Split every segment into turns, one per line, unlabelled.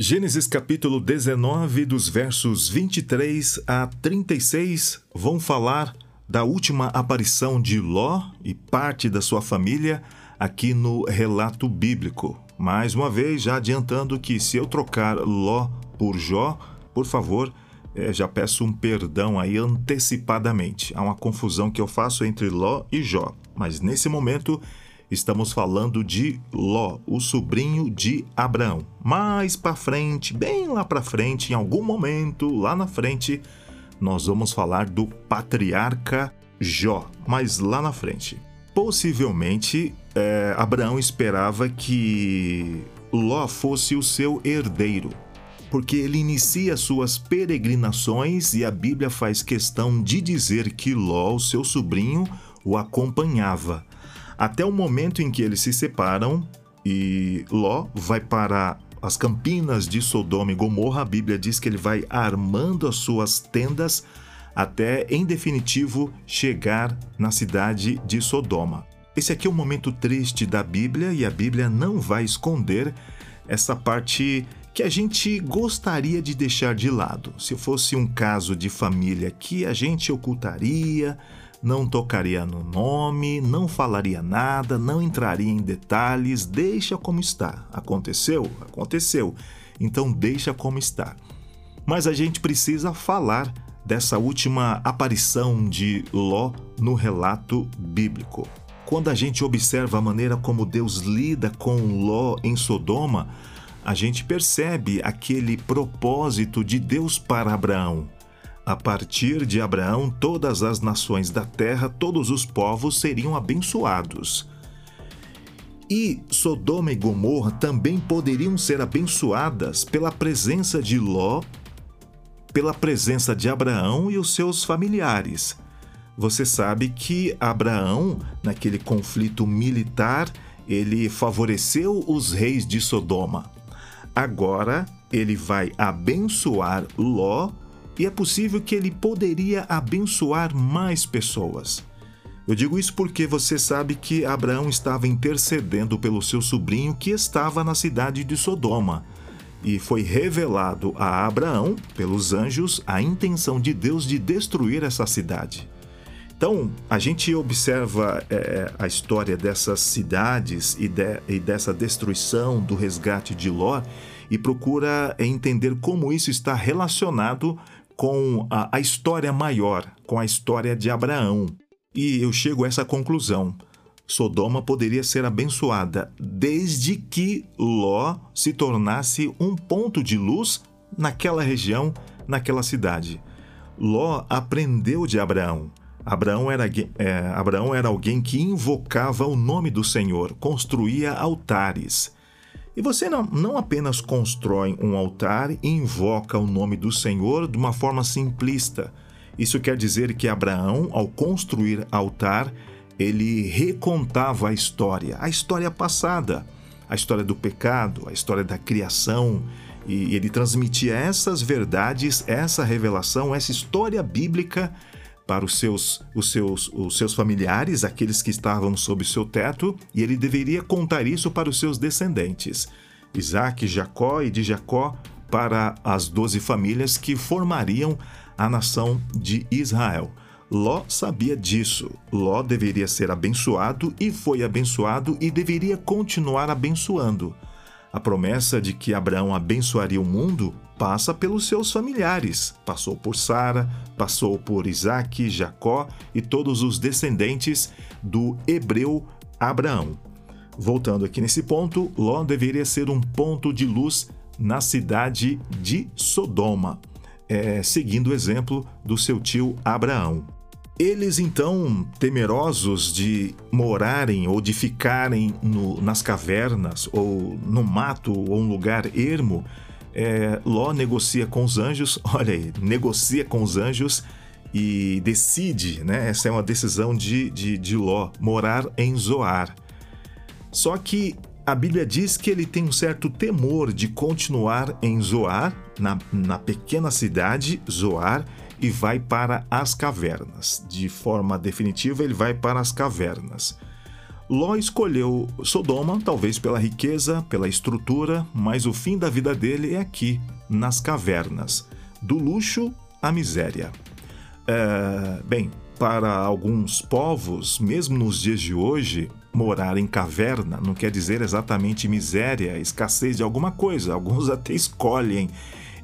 Gênesis capítulo 19, dos versos 23 a 36, vão falar da última aparição de Ló e parte da sua família aqui no relato bíblico. Mais uma vez, já adiantando que se eu trocar Ló por Jó, por favor, eh, já peço um perdão aí antecipadamente. Há uma confusão que eu faço entre Ló e Jó, mas nesse momento Estamos falando de Ló, o sobrinho de Abraão. Mais para frente, bem lá para frente, em algum momento lá na frente, nós vamos falar do patriarca Jó, mas lá na frente. Possivelmente, é, Abraão esperava que Ló fosse o seu herdeiro, porque ele inicia suas peregrinações e a Bíblia faz questão de dizer que Ló, seu sobrinho, o acompanhava até o momento em que eles se separam e Ló vai para as campinas de Sodoma e Gomorra. A Bíblia diz que ele vai armando as suas tendas até, em definitivo, chegar na cidade de Sodoma. Esse aqui é um momento triste da Bíblia e a Bíblia não vai esconder essa parte que a gente gostaria de deixar de lado. Se fosse um caso de família que a gente ocultaria, não tocaria no nome, não falaria nada, não entraria em detalhes, deixa como está. Aconteceu? Aconteceu. Então deixa como está. Mas a gente precisa falar dessa última aparição de Ló no relato bíblico. Quando a gente observa a maneira como Deus lida com Ló em Sodoma, a gente percebe aquele propósito de Deus para Abraão a partir de Abraão, todas as nações da terra, todos os povos seriam abençoados. E Sodoma e Gomorra também poderiam ser abençoadas pela presença de Ló, pela presença de Abraão e os seus familiares. Você sabe que Abraão, naquele conflito militar, ele favoreceu os reis de Sodoma. Agora ele vai abençoar Ló e é possível que ele poderia abençoar mais pessoas. Eu digo isso porque você sabe que Abraão estava intercedendo pelo seu sobrinho que estava na cidade de Sodoma. E foi revelado a Abraão, pelos anjos, a intenção de Deus de destruir essa cidade. Então, a gente observa é, a história dessas cidades e, de, e dessa destruição do resgate de Ló e procura entender como isso está relacionado com a, a história maior, com a história de Abraão. E eu chego a essa conclusão. Sodoma poderia ser abençoada desde que Ló se tornasse um ponto de luz naquela região, naquela cidade. Ló aprendeu de Abraão. Abraão era, é, Abraão era alguém que invocava o nome do Senhor, construía altares. E você não, não apenas constrói um altar e invoca o nome do Senhor de uma forma simplista. Isso quer dizer que Abraão, ao construir altar, ele recontava a história, a história passada, a história do pecado, a história da criação, e ele transmitia essas verdades, essa revelação, essa história bíblica para os seus, os seus, os seus familiares, aqueles que estavam sob seu teto, e ele deveria contar isso para os seus descendentes, Isaac, Jacó e de Jacó para as doze famílias que formariam a nação de Israel. Ló sabia disso. Ló deveria ser abençoado e foi abençoado e deveria continuar abençoando. A promessa de que Abraão abençoaria o mundo passa pelos seus familiares. Passou por Sara, passou por Isaac, Jacó e todos os descendentes do hebreu Abraão. Voltando aqui nesse ponto, Ló deveria ser um ponto de luz na cidade de Sodoma, é, seguindo o exemplo do seu tio Abraão. Eles então, temerosos de morarem ou de ficarem no, nas cavernas ou no mato ou um lugar ermo, é, Ló negocia com os anjos, olha aí, negocia com os anjos e decide, né? Essa é uma decisão de, de, de Ló, morar em Zoar. Só que a Bíblia diz que ele tem um certo temor de continuar em Zoar, na, na pequena cidade Zoar, e vai para as cavernas. De forma definitiva, ele vai para as cavernas. Ló escolheu Sodoma, talvez pela riqueza, pela estrutura, mas o fim da vida dele é aqui, nas cavernas, do luxo à miséria. É, bem, para alguns povos, mesmo nos dias de hoje, morar em caverna não quer dizer exatamente miséria, escassez de alguma coisa. Alguns até escolhem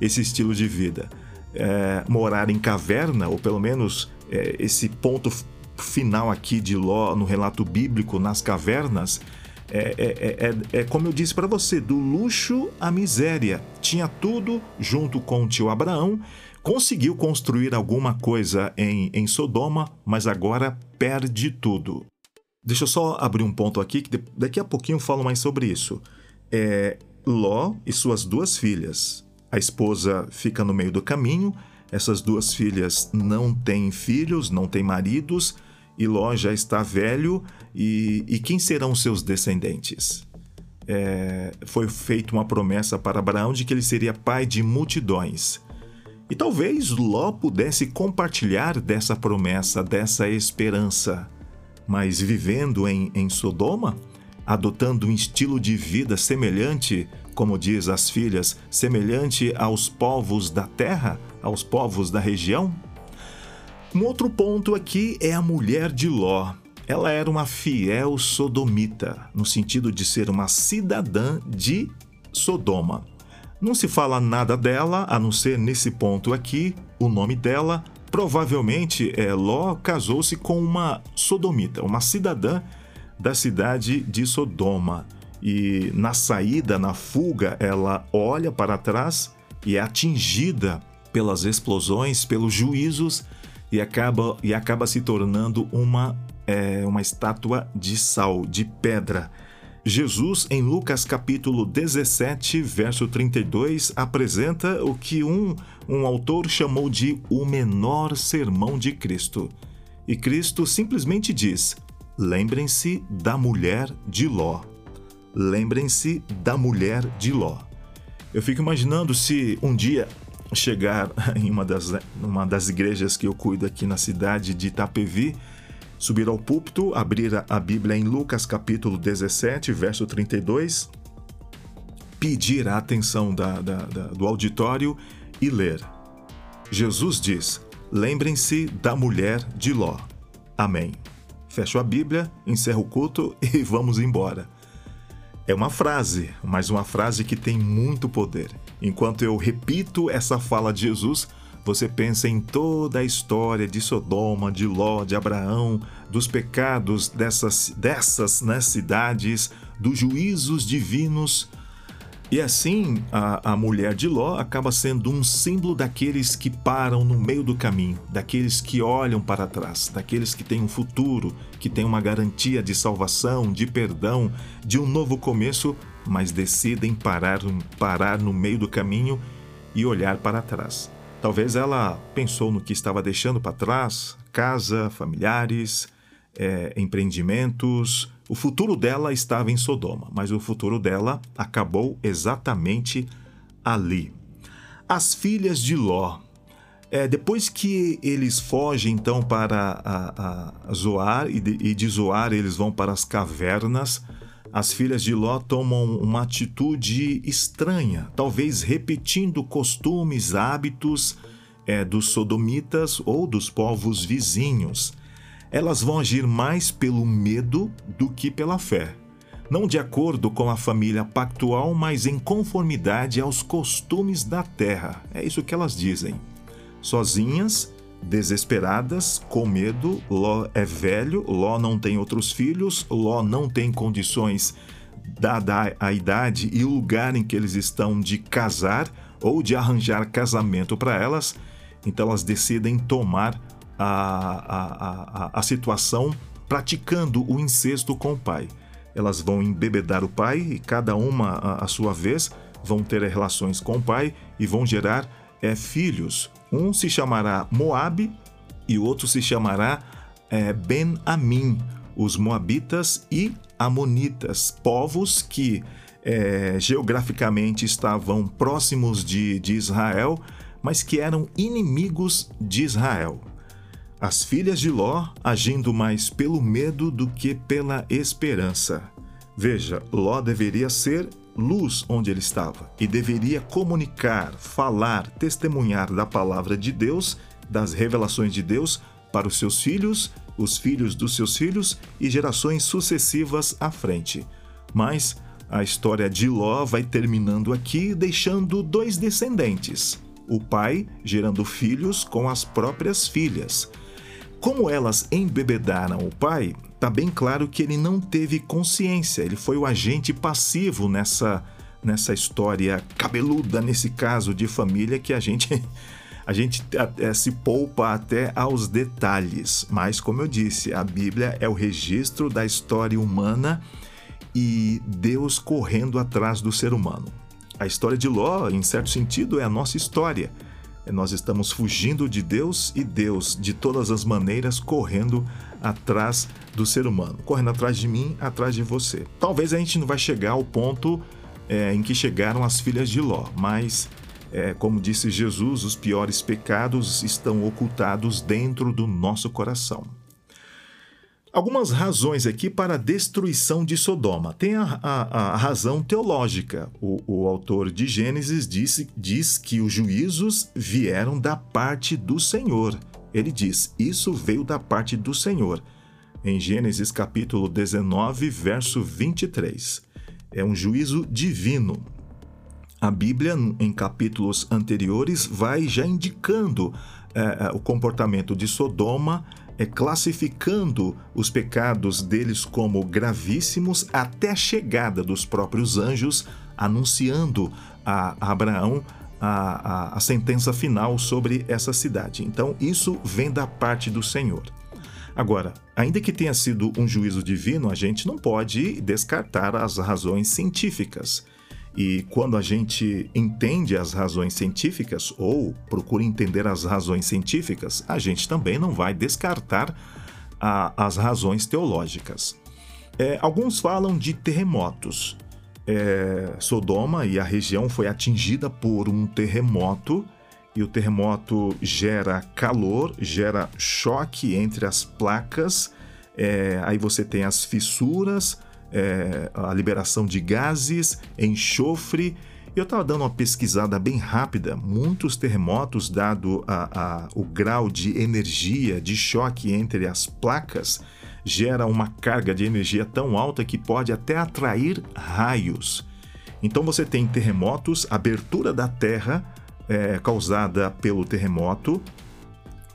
esse estilo de vida. É, morar em caverna, ou pelo menos é, esse ponto final aqui de Ló no relato bíblico nas cavernas é, é, é, é como eu disse para você, do luxo à miséria. Tinha tudo junto com o tio Abraão, conseguiu construir alguma coisa em, em Sodoma, mas agora perde tudo. Deixa eu só abrir um ponto aqui, que daqui a pouquinho eu falo mais sobre isso. É, Ló e suas duas filhas. A esposa fica no meio do caminho, essas duas filhas não têm filhos, não têm maridos, e Ló já está velho, e, e quem serão seus descendentes? É, foi feita uma promessa para Abraão de que ele seria pai de multidões. E talvez Ló pudesse compartilhar dessa promessa, dessa esperança. Mas vivendo em, em Sodoma, adotando um estilo de vida semelhante, como diz as filhas, semelhante aos povos da terra, aos povos da região, um outro ponto aqui é a mulher de Ló. Ela era uma fiel sodomita, no sentido de ser uma cidadã de Sodoma. Não se fala nada dela, a não ser nesse ponto aqui, o nome dela. Provavelmente é, Ló casou-se com uma sodomita, uma cidadã da cidade de Sodoma. E na saída, na fuga, ela olha para trás e é atingida pelas explosões, pelos juízos e acaba, e acaba se tornando uma, é, uma estátua de sal, de pedra. Jesus, em Lucas capítulo 17, verso 32, apresenta o que um, um autor chamou de o menor sermão de Cristo. E Cristo simplesmente diz: lembrem-se da mulher de Ló. Lembrem-se da mulher de Ló. Eu fico imaginando se um dia chegar em uma das, uma das igrejas que eu cuido aqui na cidade de Itapevi, subir ao púlpito, abrir a, Bíblia em Lucas capítulo 17, verso 32, pedir a atenção da, da, da, do auditório e ler. Jesus diz: Lembrem-se da mulher de Ló. Amém. Fecho a Bíblia, encerro o culto e vamos embora. É uma frase, mas uma frase que tem muito poder. Enquanto eu repito essa fala de Jesus, você pensa em toda a história de Sodoma, de Ló, de Abraão, dos pecados dessas, dessas né, cidades, dos juízos divinos. E assim, a, a mulher de Ló acaba sendo um símbolo daqueles que param no meio do caminho, daqueles que olham para trás, daqueles que têm um futuro, que têm uma garantia de salvação, de perdão, de um novo começo, mas decidem parar, parar no meio do caminho e olhar para trás. Talvez ela pensou no que estava deixando para trás casa, familiares, é, empreendimentos, o futuro dela estava em Sodoma, mas o futuro dela acabou exatamente ali. As filhas de Ló. É, depois que eles fogem então para a, a Zoar e de, e de Zoar eles vão para as cavernas, as filhas de Ló tomam uma atitude estranha, talvez repetindo costumes, hábitos é, dos sodomitas ou dos povos vizinhos elas vão agir mais pelo medo do que pela fé. Não de acordo com a família pactual, mas em conformidade aos costumes da terra. É isso que elas dizem. Sozinhas, desesperadas, com medo, Ló é velho, Ló não tem outros filhos, Ló não tem condições, dada a idade e o lugar em que eles estão, de casar ou de arranjar casamento para elas, então elas decidem tomar a, a, a, a situação praticando o incesto com o pai. Elas vão embebedar o pai e cada uma a sua vez vão ter relações com o pai e vão gerar é, filhos. Um se chamará Moabe e o outro se chamará é, Ben-Amim, os Moabitas e Amonitas, povos que é, geograficamente estavam próximos de, de Israel, mas que eram inimigos de Israel. As filhas de Ló agindo mais pelo medo do que pela esperança. Veja, Ló deveria ser luz onde ele estava e deveria comunicar, falar, testemunhar da palavra de Deus, das revelações de Deus para os seus filhos, os filhos dos seus filhos e gerações sucessivas à frente. Mas a história de Ló vai terminando aqui, deixando dois descendentes: o pai gerando filhos com as próprias filhas. Como elas embebedaram o pai, está bem claro que ele não teve consciência, ele foi o agente passivo nessa, nessa história cabeluda, nesse caso de família que a gente. A gente é, se poupa até aos detalhes, mas como eu disse, a Bíblia é o registro da história humana e Deus correndo atrás do ser humano. A história de Ló, em certo sentido, é a nossa história. Nós estamos fugindo de Deus e Deus, de todas as maneiras, correndo atrás do ser humano, correndo atrás de mim, atrás de você. Talvez a gente não vai chegar ao ponto é, em que chegaram as filhas de Ló, mas, é, como disse Jesus, os piores pecados estão ocultados dentro do nosso coração. Algumas razões aqui para a destruição de Sodoma. Tem a, a, a razão teológica. O, o, autor de Gênesis disse, diz que os juízos vieram da parte do Senhor. Ele diz: Isso veio da parte do Senhor. Em Gênesis capítulo 19, verso 23. É um juízo divino. A Bíblia, em capítulos anteriores, vai já indicando é, o comportamento de Sodoma é, classificando os pecados deles como gravíssimos até a chegada dos próprios anjos, anunciando a Abraão a, a, a sentença final sobre essa cidade. Então, isso vem da parte do Senhor. Agora, ainda que tenha sido um juízo divino, a gente não pode descartar as razões científicas. E quando a gente entende as razões científicas ou procura entender as razões científicas, a gente também não vai descartar a, as razões teológicas. É, alguns falam de terremotos. É, Sodoma e a região foi atingida por um terremoto e o terremoto gera calor, gera choque entre as placas. É, aí você tem as fissuras, é, a liberação de gases, enxofre. Eu estava dando uma pesquisada bem rápida. Muitos terremotos, dado a, a, o grau de energia, de choque entre as placas, gera uma carga de energia tão alta que pode até atrair raios. Então você tem terremotos, abertura da Terra é, causada pelo terremoto.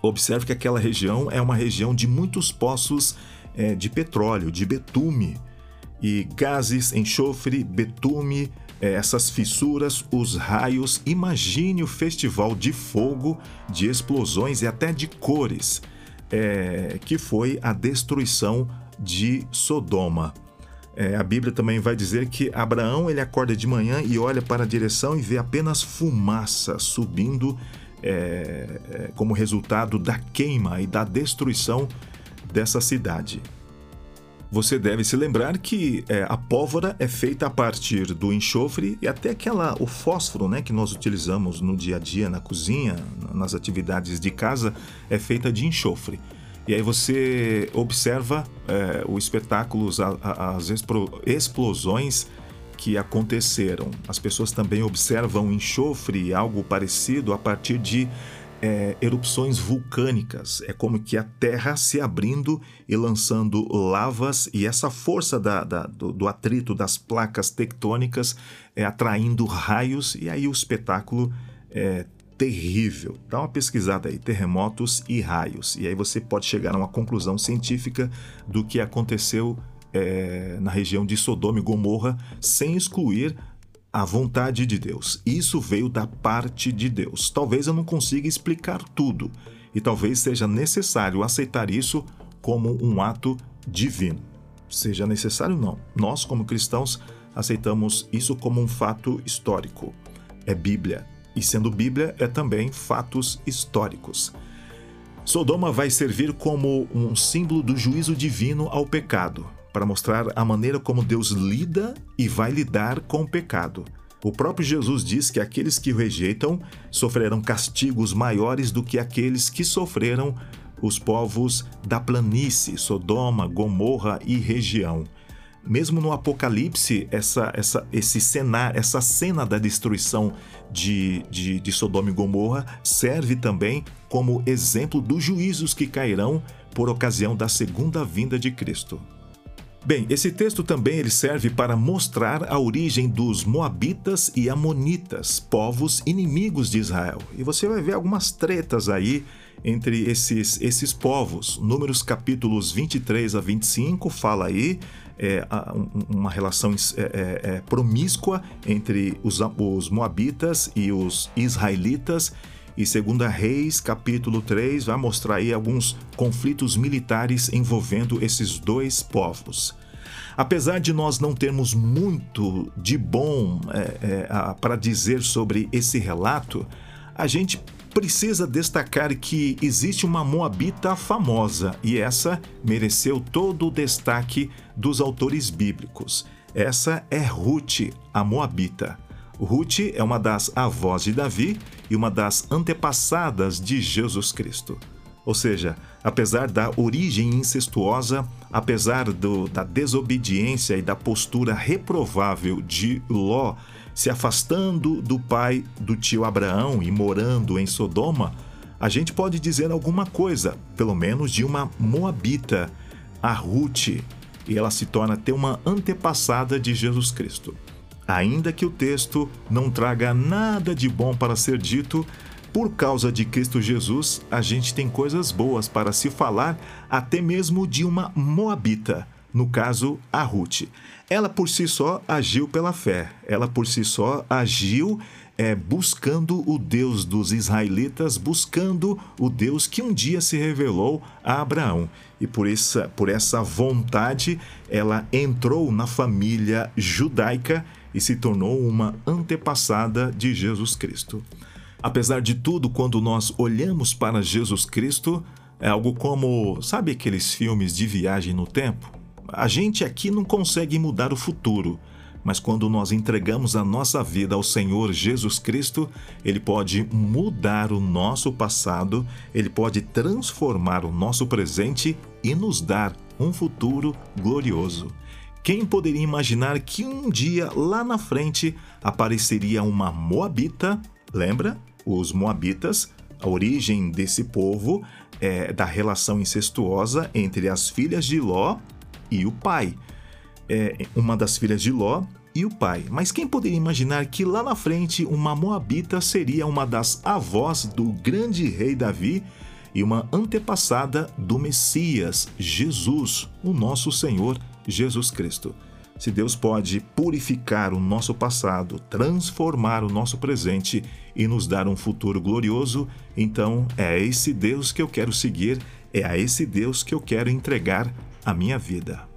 Observe que aquela região é uma região de muitos poços é, de petróleo, de betume e gases, enxofre, betume, é, essas fissuras, os raios. Imagine o festival de fogo, de explosões e até de cores, é, que foi a destruição de Sodoma. É, a Bíblia também vai dizer que Abraão ele acorda de manhã e olha para a direção e vê apenas fumaça subindo é como resultado da queima e da destruição dessa cidade. Você deve se lembrar que é, a pólvora é feita a partir do enxofre e até aquela o fósforo, né, que nós utilizamos no dia a dia na cozinha, nas atividades de casa, é feita de enxofre. E aí você observa é, o espetáculo, as explosões que aconteceram. As pessoas também observam enxofre, algo parecido, a partir de é, erupções vulcânicas. É como que a Terra se abrindo e lançando lavas, e essa força da, da, do, do, atrito das placas tectônicas é, atraindo raios, e aí o espetáculo é terrível. Dá uma pesquisada aí, terremotos e raios, e aí você pode chegar a uma conclusão científica do que aconteceu é, na região de Sodoma e Gomorra, sem excluir a vontade de Deus. Isso veio da parte de Deus. Talvez eu não consiga explicar tudo, e talvez seja necessário aceitar isso como um ato divino. Seja necessário não. Nós, como cristãos, aceitamos isso como um fato histórico. É Bíblia. E sendo Bíblia, é também fatos históricos. Sodoma vai servir como um símbolo do juízo divino ao pecado, para mostrar a maneira como Deus lida e vai lidar com o pecado. O próprio Jesus diz que aqueles que o rejeitam sofrerão castigos maiores do que aqueles que sofreram os povos da planície, Sodoma, Gomorra e região. Mesmo no Apocalipse, essa, essa, esse cenário, essa cena da destruição de, de, de Sodoma e Gomorra serve também como exemplo dos juízos que cairão por ocasião da segunda vinda de Cristo. Bem, esse texto também ele serve para mostrar a origem dos Moabitas e Amonitas, povos inimigos de Israel. E você vai ver algumas tretas aí entre esses, esses povos. Números capítulos 23 a 25 fala aí é, uma relação é, é, é, promíscua entre os, os Moabitas e os Israelitas. E segunda Reis, capítulo 3, vai mostrar aí alguns conflitos militares envolvendo esses dois povos. Apesar de nós não termos muito de bom é, é, para dizer sobre esse relato, a gente precisa destacar que existe uma moabita famosa e essa mereceu todo o destaque dos autores bíblicos. Essa é Ruth, a moabita. Ruth é uma das avós de Davi e uma das antepassadas de Jesus Cristo. Ou seja, apesar da origem incestuosa, apesar do, da desobediência e da postura reprovável de Ló, se afastando do pai do tio Abraão e morando em Sodoma, a gente pode dizer alguma coisa, pelo menos de uma moabita, a Ruth, e ela se torna até uma antepassada de Jesus Cristo. Ainda que o texto não traga nada de bom para ser dito, por causa de Cristo Jesus, a gente tem coisas boas para se falar, até mesmo de uma Moabita, no caso, a Ruth. Ela por si só agiu pela fé, ela por si só agiu é, buscando o Deus dos israelitas, buscando o Deus que um dia se revelou a Abraão. E por essa, por essa vontade, ela entrou na família judaica e se tornou uma antepassada de Jesus Cristo. Apesar de tudo, quando nós olhamos para Jesus Cristo, é algo como, sabe aqueles filmes de viagem no tempo? A gente aqui não consegue mudar o futuro, mas quando nós entregamos a nossa vida ao Senhor Jesus Cristo, Ele pode mudar o nosso passado, Ele pode transformar o nosso presente e nos dar um futuro glorioso. Quem poderia imaginar que um dia lá na frente apareceria uma Moabita, lembra? os Moabitas, a origem desse povo é da relação incestuosa entre as filhas de Ló e o pai. É uma das filhas de Ló e o pai. Mas quem poderia imaginar que lá na frente uma Moabita seria uma das avós do grande rei Davi e uma antepassada do Messias, Jesus, o nosso Senhor Jesus Cristo? Se Deus pode purificar o nosso passado, transformar o nosso presente e nos dar um futuro glorioso, então é esse Deus que eu quero seguir, é a esse Deus que eu quero entregar a minha vida.